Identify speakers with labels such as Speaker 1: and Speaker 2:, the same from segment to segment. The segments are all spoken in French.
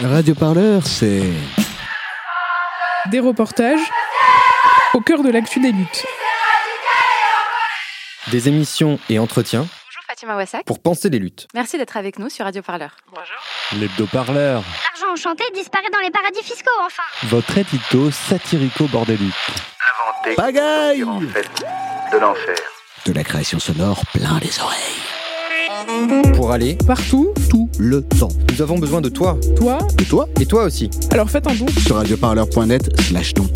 Speaker 1: Radio Parleur, c'est.
Speaker 2: Des reportages au cœur de l'actu des luttes.
Speaker 3: Des émissions et entretiens
Speaker 4: Bonjour Fatima Wassak.
Speaker 3: pour penser les luttes.
Speaker 4: Merci d'être avec nous sur Radio Parleur.
Speaker 5: L'hebdo-parleur,
Speaker 6: L'argent enchanté disparaît dans les paradis fiscaux, enfin
Speaker 5: votre édito satirico-bordélique.
Speaker 7: inventé
Speaker 1: Pagaille
Speaker 7: en fait de l'enfer.
Speaker 1: De la création sonore plein les oreilles.
Speaker 3: Pour aller,
Speaker 2: Partout,
Speaker 1: Tout le temps.
Speaker 3: nous avons besoin de toi.
Speaker 2: toi,
Speaker 1: Et toi
Speaker 3: Et toi aussi.
Speaker 2: alors faites un don.
Speaker 1: Sur radioparleur.net slash don.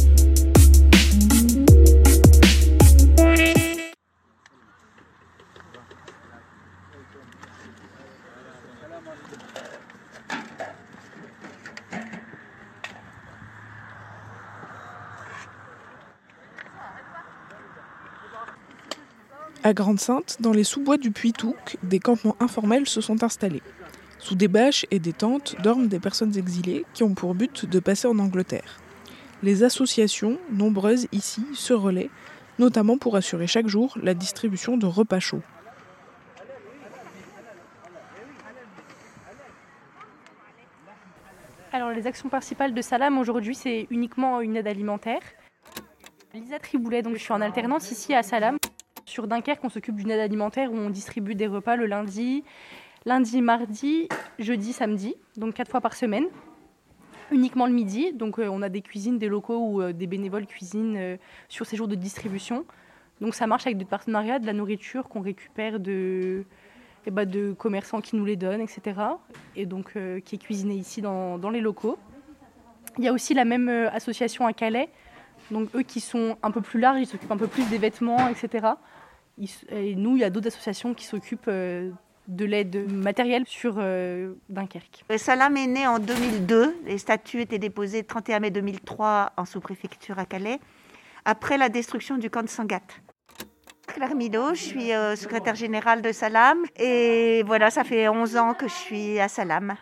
Speaker 2: À Grande-Sainte, dans les sous-bois du Puy-Touc, des campements informels se sont installés. Sous des bâches et des tentes dorment des personnes exilées qui ont pour but de passer en Angleterre. Les associations, nombreuses ici, se relaient, notamment pour assurer chaque jour la distribution de repas chauds.
Speaker 8: Alors les actions principales de Salam aujourd'hui c'est uniquement une aide alimentaire. Lisa Triboulet, donc je suis en alternance ici à Salam. Sur Dunkerque on s'occupe d'une aide alimentaire où on distribue des repas le lundi, lundi, mardi, jeudi, samedi, donc quatre fois par semaine. Uniquement le midi, donc euh, on a des cuisines, des locaux où euh, des bénévoles cuisinent euh, sur ces jours de distribution. Donc ça marche avec des partenariats, de la nourriture qu'on récupère de, eh ben, commerçants qui nous les donnent, etc. Et donc qui est cuisiné ici dans, dans les locaux. Il y a aussi la même association à Calais, donc eux qui sont un peu plus larges, ils s'occupent un peu plus des vêtements, etc. Et nous, il y a d'autres associations qui s'occupent euh, de l'aide matérielle sur euh, Dunkerque.
Speaker 9: Salam est né en 2002. Les statuts étaient déposés le 31 mai 2003 en sous-préfecture à Calais, après la destruction du camp de Sangatte. Claire Milo, je suis euh, secrétaire générale de Salam et voilà, ça fait 11 ans que je suis à Salam.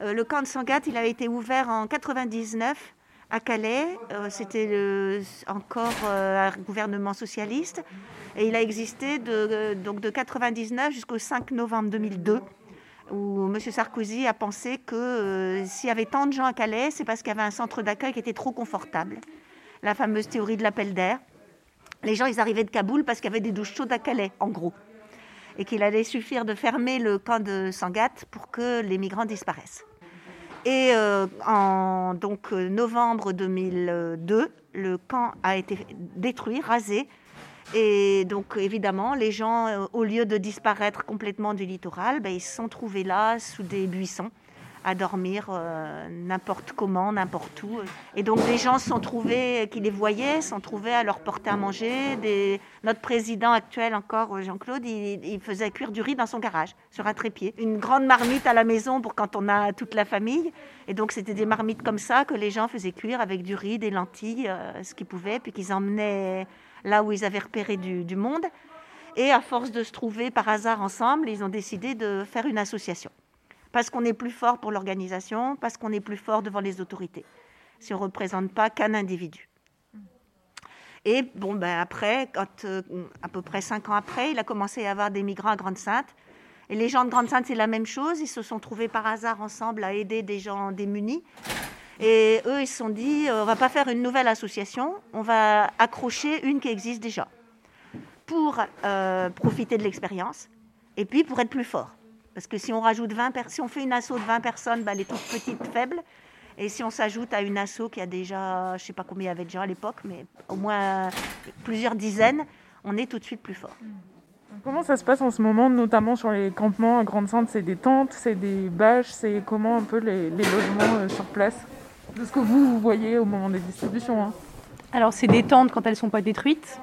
Speaker 9: Le camp de Sangatte, il a été ouvert en 99 à Calais. Euh, C'était encore euh, un gouvernement socialiste et il a existé de, euh, donc de 99 jusqu'au 5 novembre 2002 où M. Sarkozy a pensé que s'il y avait tant de gens à Calais, c'est parce qu'il y avait un centre d'accueil qui était trop confortable. La fameuse théorie de l'appel d'air. Les gens, ils arrivaient de Kaboul parce qu'il y avait des douches chaudes à Calais, en gros. Et qu'il allait suffire de fermer le camp de Sangatte pour que les migrants disparaissent. Et euh, en donc, euh, novembre 2002, le camp a été détruit, rasé. Et donc, évidemment, les gens, euh, au lieu de disparaître complètement du littoral, ben, ils se sont trouvés là, sous des buissons, à dormir euh, n'importe comment, n'importe où. Et donc, des gens sont trouvés, qui les voyaient, sont trouvés à leur porter à manger. Des... Notre président actuel, encore, euh, Jean-Claude, il, faisait cuire du riz dans son garage, sur un trépied. Une grande marmite à la maison pour quand on a toute la famille. Et donc, c'était des marmites comme ça que les gens faisaient cuire avec du riz, des lentilles, euh, ce qu'ils pouvaient, puis qu'ils emmenaient là où ils avaient repéré du monde. Et à force de se trouver par hasard ensemble, ils ont décidé de faire une association. Parce qu'on est plus fort pour l'organisation, parce qu'on est plus fort devant les autorités. Si on ne représente pas qu'un individu. Et bon, ben après, quand, euh, à peu près cinq ans après, il a commencé à y avoir des migrants à Grande-Sainte. Et les gens de Grande-Sainte, c'est la même chose. Ils se sont trouvés par hasard ensemble à aider des gens démunis. Et eux, ils se sont dit, euh, on va pas faire une nouvelle association, on va accrocher une qui existe déjà pour euh, profiter de l'expérience et puis pour être plus fort. Parce que si on rajoute 20 per- si on fait une asso de 20 personnes, bah, elle est toute petite, faible. Et si on s'ajoute à une asso qui a déjà, je sais pas combien il y avait déjà à l'époque, mais au moins plusieurs dizaines, on est tout de suite plus fort.
Speaker 2: Comment ça se passe en ce moment, notamment sur les campements à Grande-Sainte C'est des tentes, c'est des bâches, c'est comment un peu les, les logements euh, sur place? De ce que vous, vous voyez au moment des distributions. hein.
Speaker 8: Alors c'est des tentes quand elles sont pas détruites.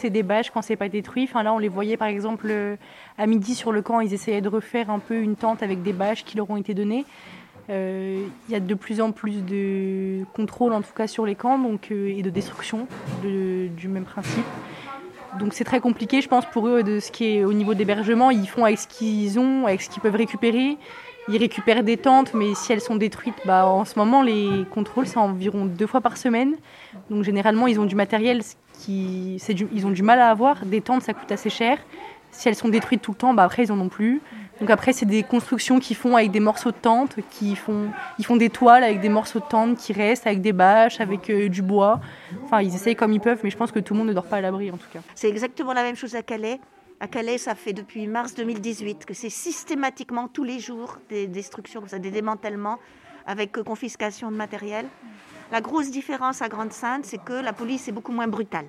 Speaker 8: C'est des bâches quand c'est pas détruit. Enfin là on les voyait par exemple euh, à midi sur le camp, ils essayaient de refaire un peu une tente avec des bâches qui leur ont été données. Euh, Il y a de plus en plus de contrôle en tout cas sur les camps donc, euh, et de destruction de- du même principe. Donc c'est très compliqué je pense pour eux de ce qui est au niveau d'hébergement. Ils font avec ce qu'ils ont, avec ce qu'ils peuvent récupérer. Ils récupèrent des tentes, mais si elles sont détruites, bah, en ce moment, les contrôles, c'est environ deux fois par semaine. Donc généralement, ils ont du matériel ils ont du mal à avoir. Des tentes, ça coûte assez cher. Si elles sont détruites tout le temps, bah, après, ils en ont plus. Donc après, c'est des constructions qu'ils font avec des morceaux de tente, qui font, ils font des toiles avec des morceaux de tente qui restent, avec des bâches, avec euh, du bois. Enfin, ils essayent comme ils peuvent, mais je pense que tout le monde ne dort pas à l'abri en tout cas.
Speaker 9: C'est exactement la même chose à Calais. À Calais, ça fait depuis mars 2018 que c'est systématiquement tous les jours des destructions, des démantèlements avec euh, confiscation de matériel. La grosse différence à Grande-Sainte, c'est que la police est beaucoup moins brutale.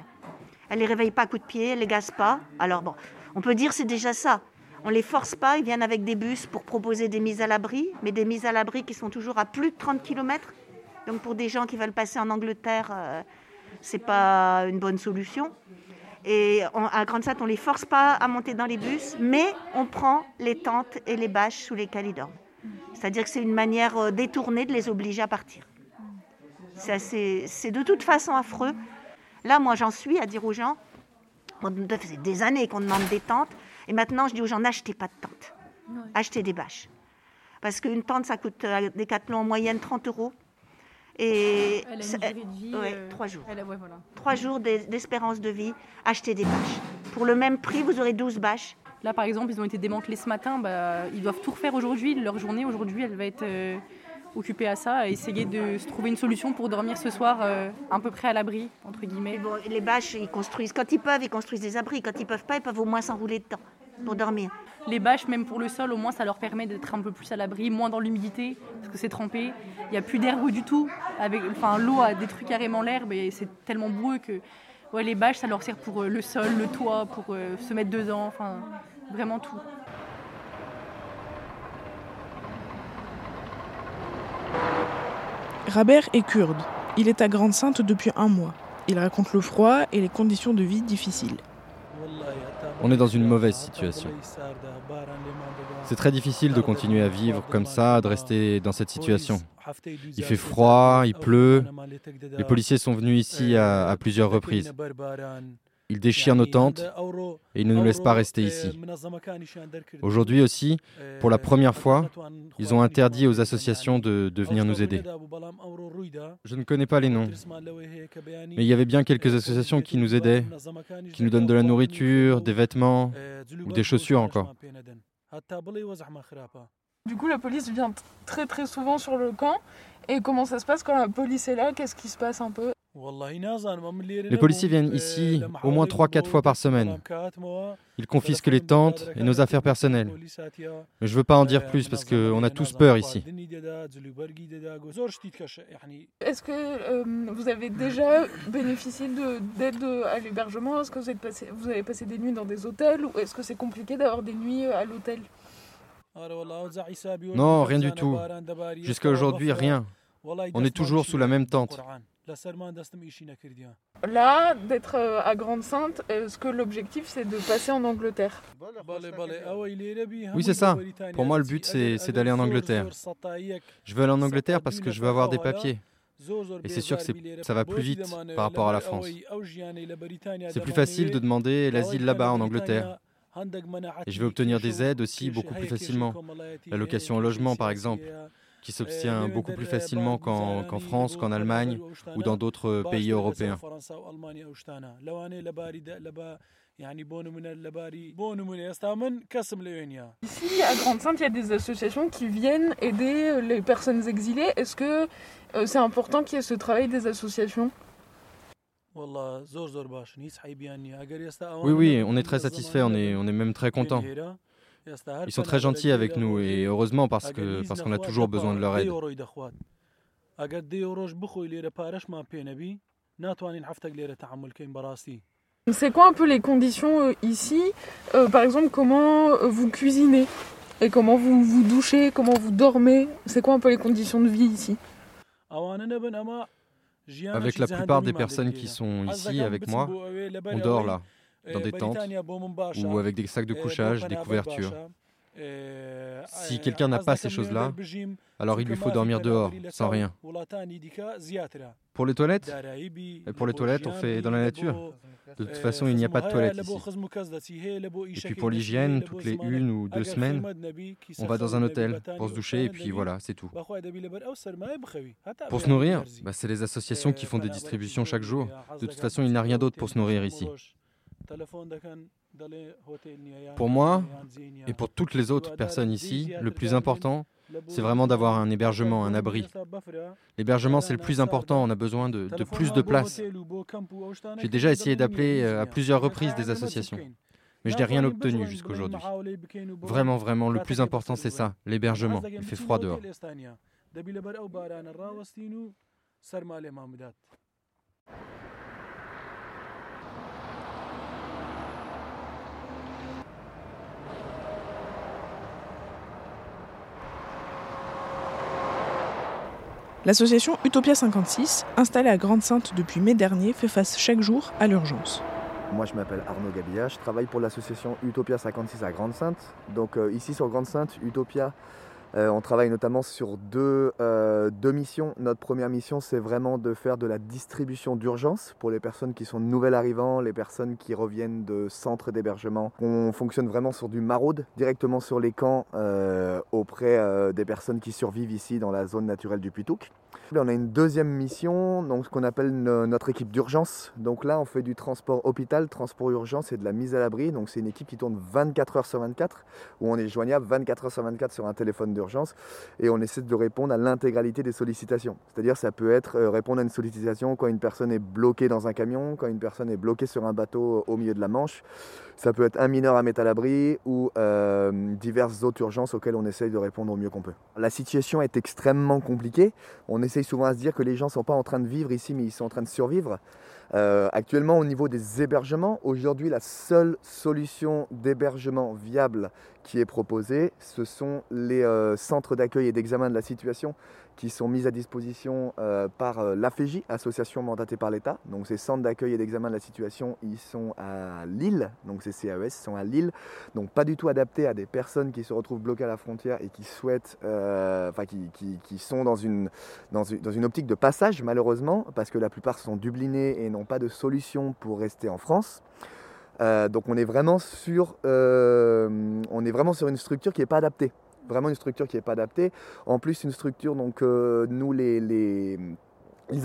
Speaker 9: Elle les réveille pas à coups de pied, elle les gaze pas. Alors bon, on peut dire c'est déjà ça. On les force pas, ils viennent avec des bus pour proposer des mises à l'abri, mais des mises à l'abri qui sont toujours à plus de 30 km. Donc pour des gens qui veulent passer en Angleterre, euh, c'est pas une bonne solution. Et à Grande-Sainte, on les force pas à monter dans les bus, mais on prend les tentes et les bâches sous lesquelles ils dorment. C'est-à-dire que c'est une manière euh, détournée de les obliger à partir. C'est c'est de toute façon affreux. Là, moi, j'en suis à dire aux gens, fait des années qu'on demande des tentes, et maintenant, je dis aux gens, n'achetez pas de tentes, achetez des bâches. Parce qu'une tente, ça coûte euh, à Decathlon en moyenne 30 euros. Et ça- ouais, trois jours. Trois jours d'es- d'espérance de vie, achetez des bâches. Pour le même prix, vous aurez 12 bâches.
Speaker 8: Là, par exemple, ils ont été démantelés ce matin. Bah, ils doivent tout refaire aujourd'hui. Leur journée aujourd'hui, elle va être euh, occupée à ça, à essayer de se trouver une solution pour dormir ce soir euh, à peu près à l'abri, entre guillemets.
Speaker 9: Bon, les bâches, ils construisent, quand ils peuvent, ils construisent des abris. Quand ils peuvent pas, ils peuvent au moins s'enrouler dedans pour dormir.
Speaker 8: Les bâches, même pour le sol, au moins, ça leur permet d'être un peu plus à l'abri, moins dans l'humidité, parce que c'est trempé. Il n'y a plus d'herbe du tout. Avec, enfin, l'eau a détruit carrément l'herbe et c'est tellement boueux que ouais, les bâches, ça leur sert pour euh, le sol, le toit, pour euh, se mettre dedans, enfin, vraiment tout.
Speaker 2: Rabert est kurde. Il est à Grande-Sainte depuis un mois. Il raconte le froid et les conditions de vie difficiles.
Speaker 3: On est dans une mauvaise situation. C'est très difficile de continuer à vivre comme ça, de rester dans cette situation. Il fait froid, il pleut. Les policiers sont venus ici à, à plusieurs reprises. Ils déchirent nos tentes et ils ne nous laissent pas rester ici. Aujourd'hui aussi, pour la première fois, ils ont interdit aux associations de, venir nous aider. Je ne connais pas les noms, mais il y avait bien quelques associations qui nous aidaient, qui nous donnent de la nourriture, des vêtements ou des chaussures encore.
Speaker 2: Du coup, la police vient très très souvent sur le camp. Et comment ça se passe quand la police est là? Qu'est-ce qui se passe un peu?
Speaker 3: Les policiers viennent ici au moins 3-4 fois par semaine. Ils confisquent les tentes et nos affaires personnelles. Mais je ne veux pas en dire plus parce qu'on a tous peur ici.
Speaker 2: Est-ce que euh, vous avez déjà bénéficié de- d'aide à l'hébergement? Est-ce que vous, êtes passé, vous avez passé des nuits dans des hôtels Ou est-ce que c'est compliqué d'avoir des nuits à l'hôtel?
Speaker 3: Non, rien du tout. Jusqu'à aujourd'hui, rien. On est toujours sous la même tente.
Speaker 2: Là, d'être euh, à Grande-Sainte, est-ce que l'objectif c'est de passer en Angleterre?
Speaker 3: Oui, c'est ça. Pour moi, le but, c'est d'aller en Angleterre. Je veux aller en Angleterre parce que je veux avoir des papiers. Et c'est sûr que ça va plus vite par rapport à la France. C'est plus facile de demander l'asile là-bas en Angleterre. Et je vais obtenir des aides aussi beaucoup plus facilement. L'allocation au logement, par exemple, qui s'obtient beaucoup plus facilement qu'en qu'en France, qu'en Allemagne ou dans d'autres pays européens.
Speaker 2: Ici, à Grande-Sainte, il y a des associations qui viennent aider euh, les personnes exilées. Est-ce que euh, c'est important qu'il y ait ce travail des associations?
Speaker 3: Oui, oui, on est très satisfait, on est, on est même très content. Ils sont très gentils avec nous et heureusement parce que parce qu'on a toujours besoin de leur aide.
Speaker 2: C'est quoi un peu les conditions euh, ici Euh, Par exemple, comment euh, vous cuisinez et comment vous vous douchez, comment vous dormez? C'est quoi un peu les conditions de vie ici?
Speaker 3: Avec la plupart des personnes qui sont ici avec moi, on dort là, dans des tentes ou avec des sacs de couchage, des couvertures. Si quelqu'un n'a pas ces choses-là, alors il lui faut dormir dehors, sans rien. Pour les toilettes Et Pour les toilettes, on fait dans la nature. De toute façon, il n'y a pas de toilettes ici. Et puis pour l'hygiène, toutes les une ou deux semaines, on va dans un hôtel pour se doucher et puis voilà, c'est tout. Pour se nourrir, bah, c'est les associations qui font des distributions chaque jour. De toute façon, il n'y a rien d'autre pour se nourrir ici. Pour moi et pour toutes les autres personnes ici, le plus important, c'est vraiment d'avoir un hébergement, un abri. L'hébergement, c'est le plus important. On a besoin de, plus de place. J'ai déjà essayé d'appeler euh, à plusieurs reprises des associations, mais je n'ai rien obtenu jusqu'aujourd'hui. Vraiment, vraiment, le plus important, c'est ça, l'hébergement. Il fait froid dehors.
Speaker 2: L'association Utopia 56, installée à Grande-Sainte depuis mai dernier, fait face chaque jour à l'urgence.
Speaker 10: Moi, je m'appelle Arnaud Gabilla, je travaille pour l'association Utopia 56 à Grande-Sainte. Donc, euh, ici sur Grande-Sainte, Utopia, euh, on travaille notamment sur deux, euh, deux missions. Notre première mission, c'est vraiment de faire de la distribution d'urgence pour les personnes qui sont nouvelles arrivants, les personnes qui reviennent de centres d'hébergement. On fonctionne vraiment sur du maraude, directement sur les camps, euh, auprès des personnes qui survivent ici dans la zone naturelle du Puitouk. On a une deuxième mission, ce qu'on appelle no- notre équipe d'urgence. Donc là, on fait du transport hôpital, transport urgence et de la mise à l'abri. Donc c'est une équipe qui tourne 24 heures sur 24, où on est joignable 24 heures sur 24 sur un téléphone d'urgence et on essaie de répondre à l'intégralité des sollicitations. C'est-à-dire ça peut être euh, répondre à une sollicitation quand une personne est bloquée dans un camion, quand une personne est bloquée sur un bateau au milieu de la Manche. Ça peut être un mineur à mettre à l'abri ou euh, diverses autres urgences auxquelles on essaye de répondre au mieux qu'on peut. La situation est extrêmement compliquée. Essaye souvent à se dire que les gens ne sont pas en train de vivre ici, mais ils sont en train de survivre. Euh, actuellement, au niveau des hébergements, aujourd'hui, la seule solution d'hébergement viable qui est proposée, ce sont les euh, centres d'accueil et d'examen de la situation qui sont mis à disposition euh, par euh, l'AFEJ, association mandatée par l'État. Donc ces centres d'accueil et d'examen de la situation, ils sont à Lille, donc ces CAES sont à Lille, donc pas du tout adaptés à des personnes qui se retrouvent bloquées à la frontière et qui souhaitent, euh, enfin qui sont dans une, dans, une, dans une optique de passage malheureusement, parce que la plupart sont dublinés et n'ont pas de solution pour rester en France. Euh, donc on est vraiment sur, euh, on est vraiment sur une structure qui n'est pas adaptée. En plus, une structure, donc euh, nous, les, les,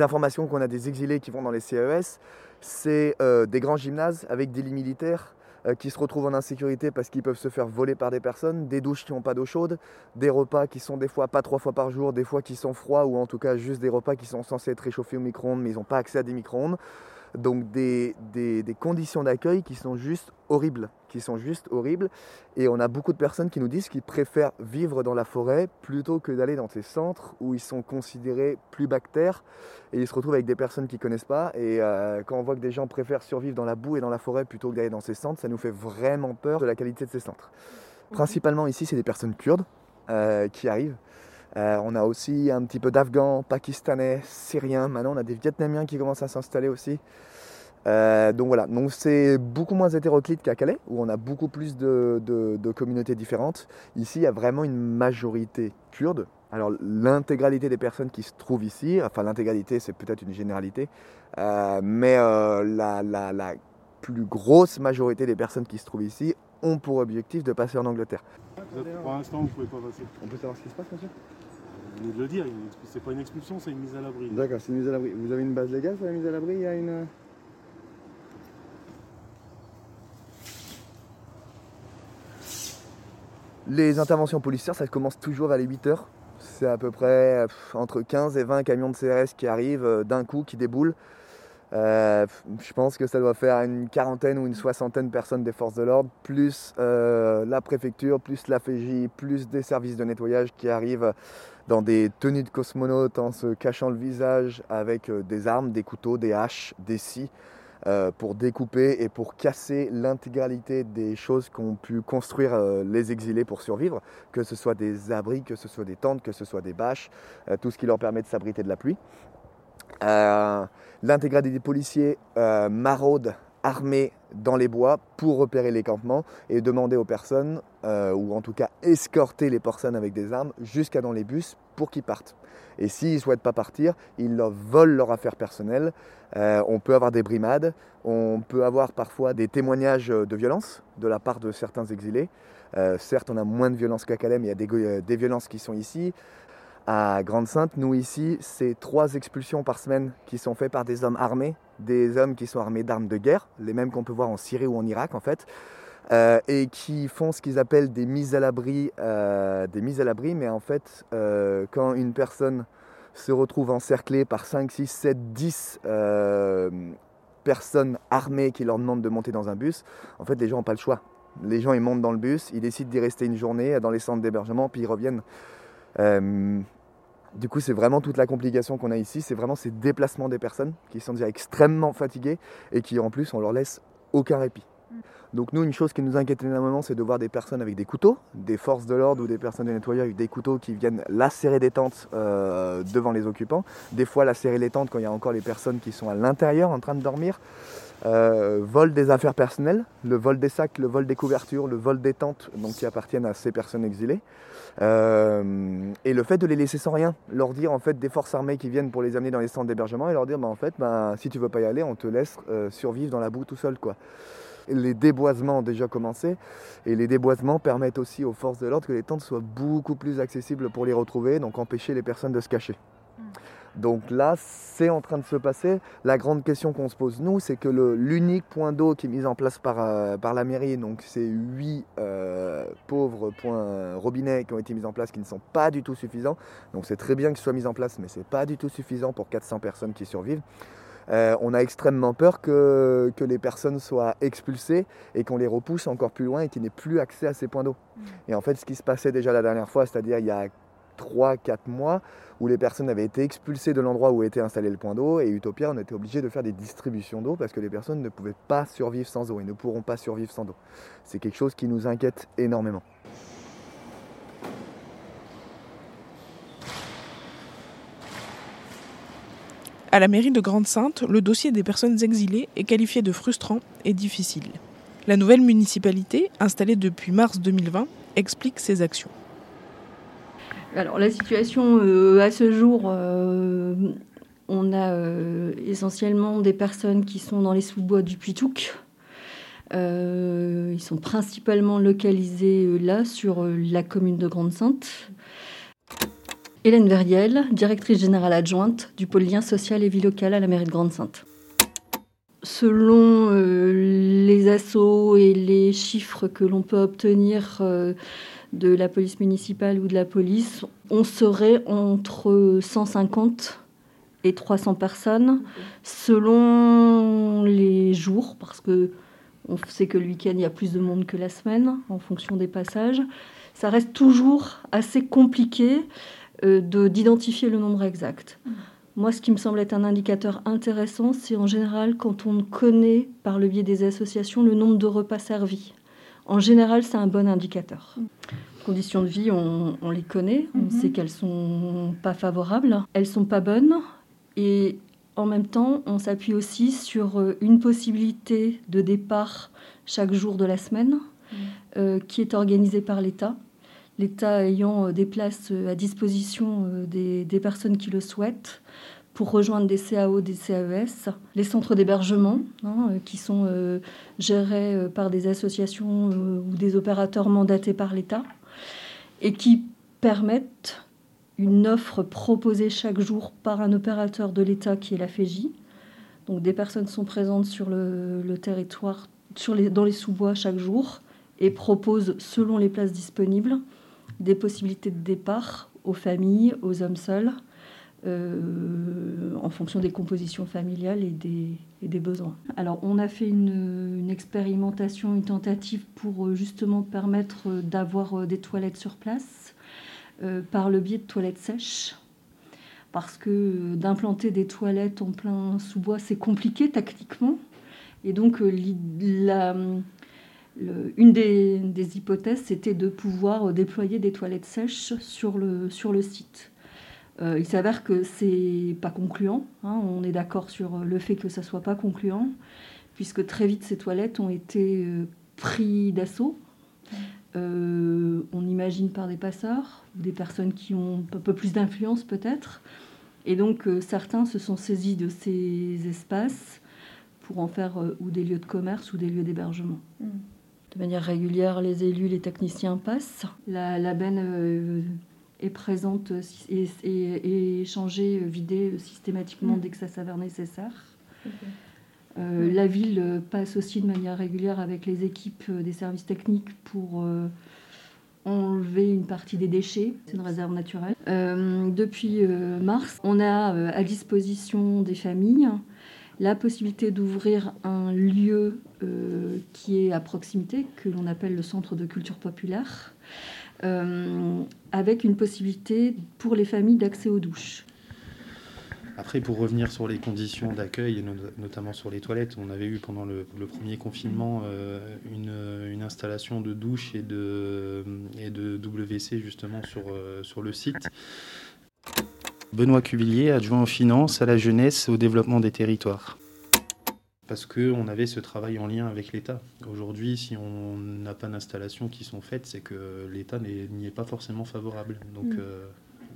Speaker 10: informations qu'on a des exilés qui vont dans les CES, c'est des grands gymnases avec des lits militaires qui se retrouvent en insécurité parce qu'ils peuvent se faire voler par des personnes, des douches qui n'ont pas d'eau chaude, des repas qui sont des fois pas trois fois par jour, des fois qui sont froids ou en tout cas juste des repas qui sont censés être réchauffés au micro-ondes mais ils n'ont pas accès à des micro-ondes. Donc des, des- des conditions d'accueil qui sont juste horribles, qui sont juste horribles. Et on a beaucoup de personnes qui nous disent qu'ils préfèrent vivre dans la forêt plutôt que d'aller dans ces centres où ils sont considérés plus bactères et ils se retrouvent avec des personnes qu'ils connaissent pas. Et euh, quand on voit que des gens préfèrent survivre dans la boue et dans la forêt plutôt que d'aller dans ces centres, ça nous fait vraiment peur de la qualité de ces centres. Principalement ici, c'est des personnes kurdes euh, qui arrivent. Euh, on a aussi un petit peu d'Afghans, Pakistanais, Syriens. Maintenant, on a des Vietnamiens qui commencent à s'installer aussi. Euh, donc voilà, donc c'est beaucoup moins hétéroclite qu'à Calais, où on a beaucoup plus de, communautés différentes. Ici, il y a vraiment une majorité kurde. Alors l'intégralité des personnes qui se trouvent ici, enfin l'intégralité c'est peut-être une généralité, euh, mais la plus grosse majorité des personnes qui se trouvent ici ont pour objectif de passer en Angleterre.
Speaker 11: Pour l'instant, vous pouvez pas passer.
Speaker 10: On peut savoir ce qui se passe, monsieur?
Speaker 11: Vous venez de le dire, une c'est pas une expulsion, c'est une mise à l'abri.
Speaker 10: D'accord, c'est une mise à l'abri. Vous avez une base légale pour la mise à l'abri Il y a une... Les interventions policières, ça commence toujours vers les 8 heures. C'est à peu près pff, entre 15 et 20 camions de CRS qui arrivent euh, d'un coup, qui déboulent. Euh, je pense que ça doit faire une quarantaine ou une soixantaine de personnes des forces de l'ordre, plus euh, la préfecture, plus la FJ, plus des services de nettoyage qui arrivent dans des tenues de cosmonautes en se cachant le visage avec euh, des armes, des couteaux, des haches, des scies pour découper et pour casser l'intégralité des choses qu'ont pu construire les exilés pour survivre, que ce soit des abris, que ce soit des tentes, que ce soit des bâches, tout ce qui leur permet de s'abriter de la pluie. Euh, L'intégralité des policiers euh, maraudent armés dans les bois pour repérer les campements et demander aux personnes, euh, ou en tout cas escorter les personnes avec des armes jusqu'à dans les bus pour qu'ils partent. Et s'ils ne souhaitent pas partir, ils leur volent leur affaire personnelle. Euh, on peut avoir des brimades, on peut avoir parfois des témoignages de violence de la part de certains exilés. Certes, on a moins de violence qu'à Calais, mais il y a des violences qui sont ici. À Grande-Sainte, nous ici, c'est trois expulsions par semaine qui sont faites par des hommes armés, des hommes qui sont armés d'armes de guerre, les mêmes qu'on peut voir en Syrie ou en Irak en fait, euh, et qui font ce qu'ils appellent des mises à l'abri, euh, des mises à l'abri, mais en fait, euh, quand une personne se retrouve encerclée par 5, 6, 7, 10 personnes armées qui leur demandent de monter dans un bus, en fait, les gens n'ont pas le choix. Les gens, ils montent dans le bus, ils décident d'y rester une journée dans les centres d'hébergement, puis ils reviennent. Du coup, c'est vraiment toute la complication qu'on a ici, c'est vraiment ces déplacements des personnes qui sont déjà extrêmement fatiguées et qui en plus, on leur laisse aucun répit. Donc nous, une chose qui nous inquiète énormément, c'est de voir des personnes avec des couteaux, des forces de l'ordre ou des personnes de nettoyage avec des couteaux qui viennent lacérer des tentes euh, devant les occupants. Des fois, lacérer les tentes quand il y a encore les personnes qui sont à l'intérieur en train de dormir. Euh, vol des affaires personnelles, le vol des sacs, le vol des couvertures, le vol des tentes donc, qui appartiennent à ces personnes exilées. Euh, et le fait de les laisser sans rien, leur dire en fait des forces armées qui viennent pour les amener dans les centres d'hébergement et leur dire bah, en fait bah, si tu veux pas y aller, on te laisse euh, survivre dans la boue tout seul quoi. Les déboisements ont déjà commencé et les déboisements permettent aussi aux forces de l'ordre que les tentes soient beaucoup plus accessibles pour les retrouver, donc empêcher les personnes de se cacher. Donc là, c'est en train de se passer. La grande question qu'on se pose, nous, c'est que l'unique point d'eau qui est mis en place par, euh, par la mairie, donc c'est huit euh, pauvres points robinets qui ont été mis en place qui ne sont pas du tout suffisants. Donc c'est très bien qu'ils soient mis en place, mais ce n'est pas du tout suffisant pour 400 personnes qui survivent. Euh, on a extrêmement peur que, que, les personnes soient expulsées et qu'on les repousse encore plus loin et qu'ils n'aient plus accès à ces points d'eau. Mmh. Et en fait, ce qui se passait déjà la dernière fois, c'est-à-dire il y a 3-4 mois où les personnes avaient été expulsées de l'endroit où était installé le point d'eau et Utopia, on était obligé de faire des distributions d'eau parce que les personnes ne pouvaient pas survivre sans eau et ne pourront pas survivre sans eau. C'est quelque chose qui nous inquiète énormément.
Speaker 2: À la mairie de Grande-Sainte, le dossier des personnes exilées est qualifié de frustrant et difficile. La nouvelle municipalité, installée depuis mars 2020, explique ses actions.
Speaker 12: Alors la situation euh, à ce jour, euh, on a euh, essentiellement des personnes qui sont dans les sous-bois du Puitouk. ils sont principalement localisés là, sur la commune de Grande-Sainte. Hélène Verriel, directrice générale adjointe du pôle lien social et vie locale à la mairie de Grande-Sainte. Selon les assauts et les chiffres que l'on peut obtenir de la police municipale ou de la police, on serait entre 150 et 300 personnes selon les jours, parce que on sait que le week-end, il y a plus de monde que la semaine en fonction des passages. Ça reste toujours assez compliqué euh, d'identifier le nombre exact. Moi, ce qui me semble être un indicateur intéressant, c'est en général quand on connaît par le biais des associations le nombre de repas servis. En général, c'est un bon indicateur. Conditions de vie, on, les connaît, on mhm. sait qu'elles sont pas favorables, elles sont pas bonnes, et en même temps, on s'appuie aussi sur euh, une possibilité de départ chaque jour de la semaine, mhm. euh, qui est organisée par l'État. L'État ayant euh, des places à disposition des, des personnes qui le souhaitent pour rejoindre des CAO, des CAES, les centres d'hébergement hein, euh, qui sont euh, gérés euh, par des associations ou des opérateurs mandatés par l'État et qui permettent une offre proposée chaque jour par un opérateur de l'État qui est la FEJ. Donc des personnes sont présentes sur le, territoire, dans les sous-bois chaque jour et proposent, selon les places disponibles, des possibilités de départ aux familles, aux hommes seuls, euh, en fonction des compositions familiales et des, besoins. Alors on a fait une, expérimentation, une tentative pour euh, justement permettre euh, d'avoir des toilettes sur place par le biais de toilettes sèches. Parce que d'implanter des toilettes en plein sous-bois, c'est compliqué tactiquement. Et donc une des, hypothèses, c'était de pouvoir déployer des toilettes sèches sur le site. Euh, il s'avère que c'est pas concluant. Hein. on est d'accord sur le fait que ça soit pas concluant, puisque très vite ces toilettes ont été euh, pris d'assaut. Euh, on imagine par des passeurs, des personnes qui ont un peu plus d'influence peut-être. Et donc certains se sont saisis de ces espaces pour en faire ou des lieux de commerce ou des lieux d'hébergement. Mm. De manière régulière, les élus, les techniciens passent. La, la benne est présente et, et, échangée, vidée systématiquement dès que ça s'avère nécessaire. la ville passe aussi de manière régulière avec les équipes des services techniques pour enlever une partie des déchets. C'est une réserve naturelle. depuis mars, on a à disposition des familles la possibilité d'ouvrir un lieu euh, qui est à proximité, que l'on appelle le centre de culture populaire, euh, avec une possibilité pour les familles d'accès aux douches.
Speaker 13: Après, pour revenir sur les conditions d'accueil, notamment sur les toilettes, on avait eu pendant le, premier confinement euh, une, installation de douche et de, et WC justement sur, sur le site. Benoît Cuvillier, adjoint aux finances, à la jeunesse, au développement des territoires. Parce qu'on avait ce travail en lien avec l'État. Aujourd'hui, si on n'a pas d'installations qui sont faites, c'est que l'État n'y est pas forcément favorable. Donc, mm. euh,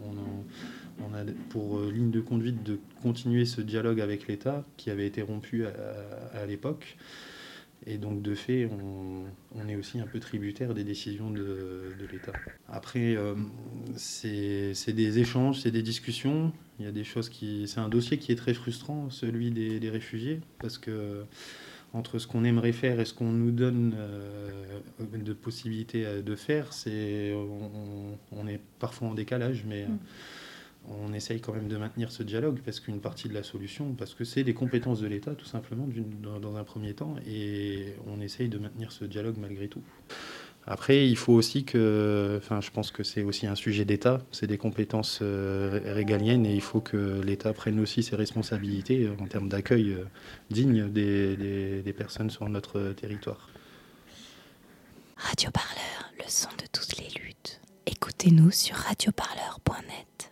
Speaker 13: on, a, pour euh, ligne de conduite de continuer ce dialogue avec l'État qui avait été rompu à l'époque. Et donc, de fait, on, est aussi un peu tributaire des décisions de, l'État. Après, euh, c'est des échanges, c'est des discussions. Il y a des choses qui. C'est un dossier qui est très frustrant, celui des, réfugiés, parce que entre ce qu'on aimerait faire et ce qu'on nous donne euh, de possibilités de faire, c'est on, est parfois en décalage, mais. Mm on essaye quand même de maintenir ce dialogue parce qu'une partie de la solution, parce que c'est des compétences de l'État tout simplement dans, un premier temps, et on essaye de maintenir ce dialogue malgré tout. Après, il faut aussi que, enfin, je pense que c'est aussi un sujet d'État, c'est des compétences euh, régaliennes et il faut que l'État prenne aussi ses responsabilités en termes d'accueil euh, digne des, des personnes sur notre territoire.
Speaker 14: Radio Parleur, le son de toutes les luttes. Écoutez-nous sur radioparleur.net.